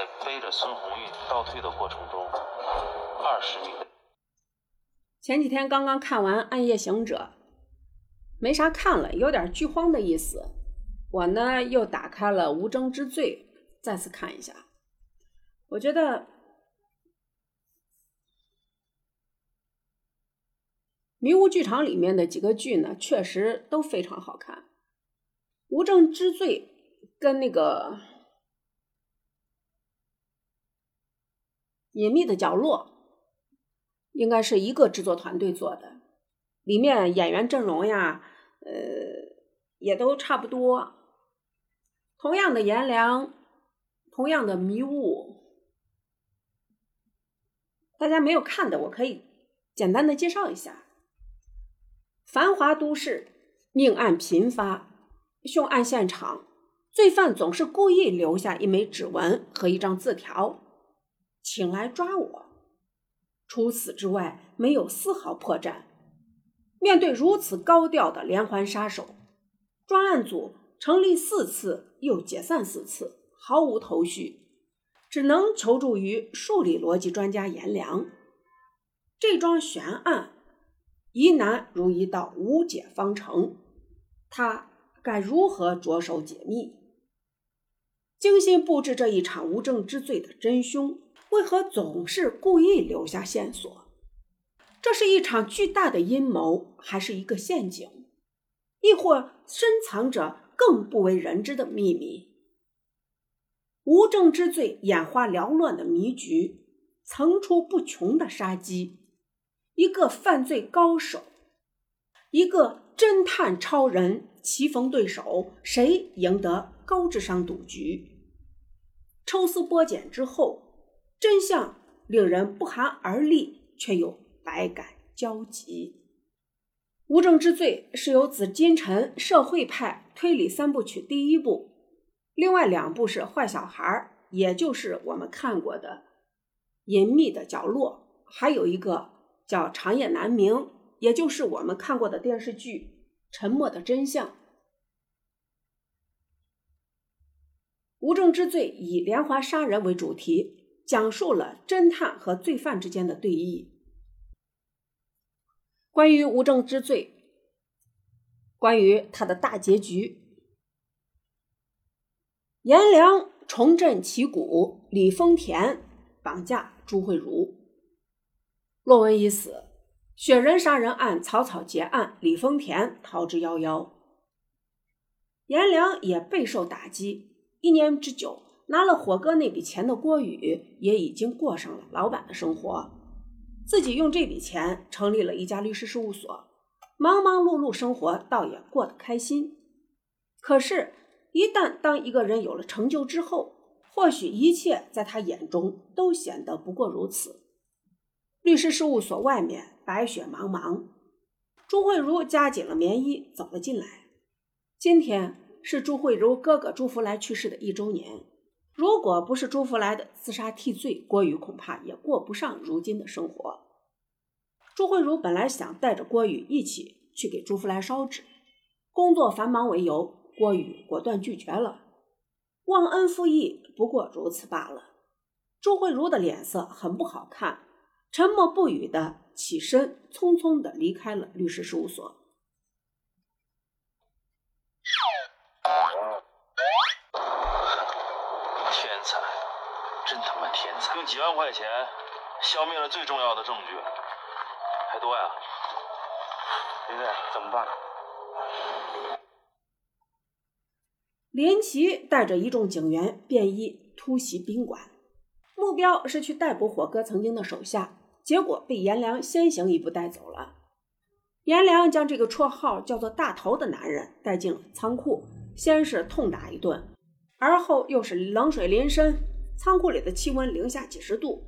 在背着孙红玉倒退的过程中，二十米。前几天刚刚看完《暗夜行者》，没啥看了，有点剧荒的意思。我呢又打开了《无证之罪》，再次看一下。我觉得迷雾剧场里面的几个剧呢，确实都非常好看。《无证之罪》跟那个《隐秘的角落》应该是一个制作团队做的，里面演员阵容呀，呃，也都差不多。同样的颜良，同样的迷雾。大家没有看的，我可以简单的介绍一下：繁华都市，命案频发，凶案现场，罪犯总是故意留下一枚指纹和一张字条，请来抓我。除此之外，没有丝毫破绽。面对如此高调的连环杀手，专案组成立四次又解散四次，毫无头绪。只能求助于数理逻辑专家颜良。这桩悬案疑难如一道无解方程，他该如何着手解密？精心布置这一场无证之罪的真凶，为何总是故意留下线索？这是一场巨大的阴谋，还是一个陷阱？亦或深藏着更不为人知的秘密？无证之罪，眼花缭乱的迷局，层出不穷的杀机，一个犯罪高手，一个侦探超人，棋逢对手，谁赢得高智商赌局？抽丝剥茧之后，真相令人不寒而栗，却又百感交集。无证之罪是由紫金陈社会派推理三部曲第一部。另外两部是《坏小孩》，也就是我们看过的《隐秘的角落》，还有一个叫《长夜难明》，也就是我们看过的电视剧《沉默的真相》。无证之罪以连环杀人为主题，讲述了侦探和罪犯之间的对弈。关于无证之罪，关于他的大结局。颜良重振旗鼓，李丰田绑架朱慧茹，骆文已死，雪人杀人案草草结案，李丰田逃之夭夭。颜良也备受打击，一年之久，拿了火哥那笔钱的郭宇也已经过上了老板的生活，自己用这笔钱成立了一家律师事务所，忙忙碌碌生活倒也过得开心。可是。一旦当一个人有了成就之后，或许一切在他眼中都显得不过如此。律师事务所外面白雪茫茫，朱慧茹夹紧了棉衣走了进来。今天是朱慧茹哥哥朱福来去世的一周年。如果不是朱福来的自杀替罪，郭宇恐怕也过不上如今的生活。朱慧茹本来想带着郭宇一起去给朱福来烧纸，工作繁忙为由。郭宇果断拒绝了，忘恩负义不过如此罢了。朱慧茹的脸色很不好看，沉默不语的起身，匆匆的离开了律师事务所。天才，真他妈天才！用几万块钱消灭了最重要的证据，还多呀？林队怎么办？林奇带着一众警员便衣突袭宾馆，目标是去逮捕火哥曾经的手下，结果被颜良先行一步带走了。颜良将这个绰号叫做“大头”的男人带进了仓库，先是痛打一顿，而后又是冷水淋身。仓库里的气温零下几十度，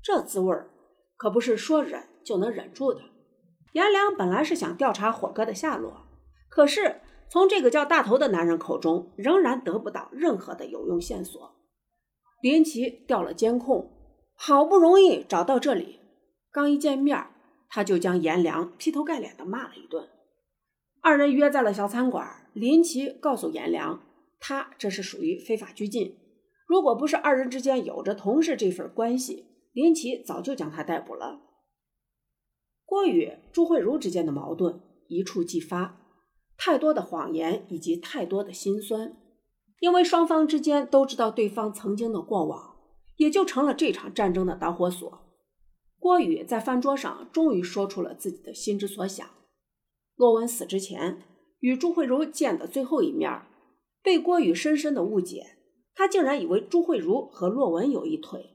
这滋味儿可不是说忍就能忍住的。颜良本来是想调查火哥的下落，可是。从这个叫大头的男人口中，仍然得不到任何的有用线索。林奇调了监控，好不容易找到这里，刚一见面，他就将颜良劈头盖脸的骂了一顿。二人约在了小餐馆，林奇告诉颜良，他这是属于非法拘禁，如果不是二人之间有着同事这份关系，林奇早就将他逮捕了。郭宇、朱慧茹之间的矛盾一触即发，太多的谎言以及太多的心酸，因为双方之间都知道对方曾经的过往，也就成了这场战争的导火索。郭宇在饭桌上终于说出了自己的心之所想。洛文死之前与朱慧茹见的最后一面，被郭宇深深的误解，他竟然以为朱慧茹和洛文有一腿，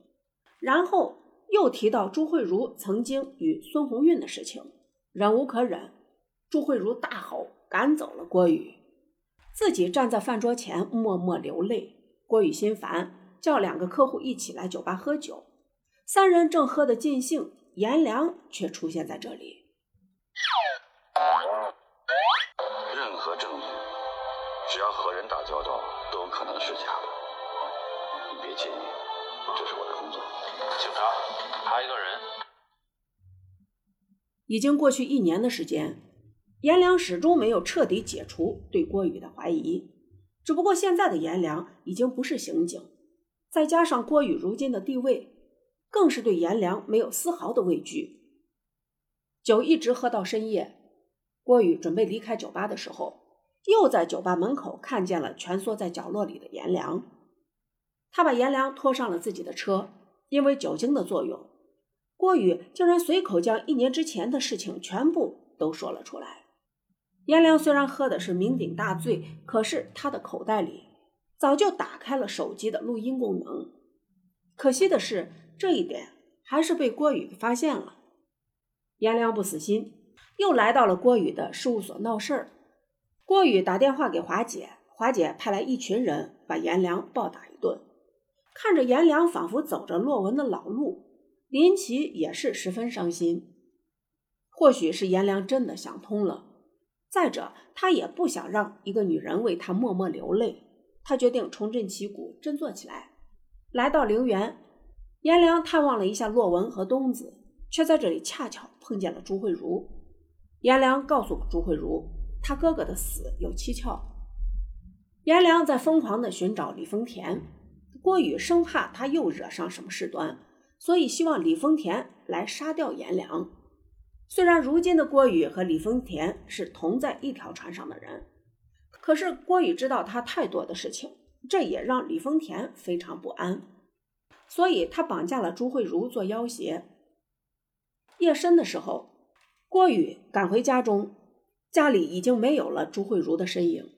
然后。又提到朱慧茹曾经与孙红运的事情，忍无可忍，朱慧茹大吼赶走了郭宇，自己站在饭桌前默默流泪。郭宇心烦，叫两个客户一起来酒吧喝酒。三人正喝得尽兴，颜良却出现在这里。任何证据，只要和人打交道，都可能是假的。你别介意，这是我的工作。警察，查一个人。已经过去一年的时间，颜良始终没有彻底解除对郭宇的怀疑。只不过现在的颜良已经不是刑警，再加上郭宇如今的地位，更是对颜良没有丝毫的畏惧。酒一直喝到深夜，郭宇准备离开酒吧的时候，又在酒吧门口看见了蜷缩在角落里的颜良。他把颜良拖上了自己的车。因为酒精的作用，郭宇竟然随口将一年之前的事情全部都说了出来。颜良虽然喝的是酩酊大醉，可是他的口袋里早就打开了手机的录音功能。可惜的是，这一点还是被郭宇发现了。颜良不死心，又来到了郭宇的事务所闹事儿。郭宇打电话给华姐，华姐派来一群人把颜良暴打一顿。看着颜良仿佛走着洛文的老路，林奇也是十分伤心。或许是颜良真的想通了，再者他也不想让一个女人为他默默流泪，他决定重振旗鼓，振作起来。来到陵园，颜良探望了一下洛文和东子，却在这里恰巧碰见了朱慧茹。颜良告诉朱慧茹，他哥哥的死有蹊跷。颜良在疯狂地寻找李丰田。郭宇生怕他又惹上什么事端，所以希望李丰田来杀掉颜良。虽然如今的郭宇和李丰田是同在一条船上的人，可是郭宇知道他太多的事情，这也让李丰田非常不安，所以他绑架了朱慧茹做要挟。夜深的时候，郭宇赶回家中，家里已经没有了朱慧茹的身影。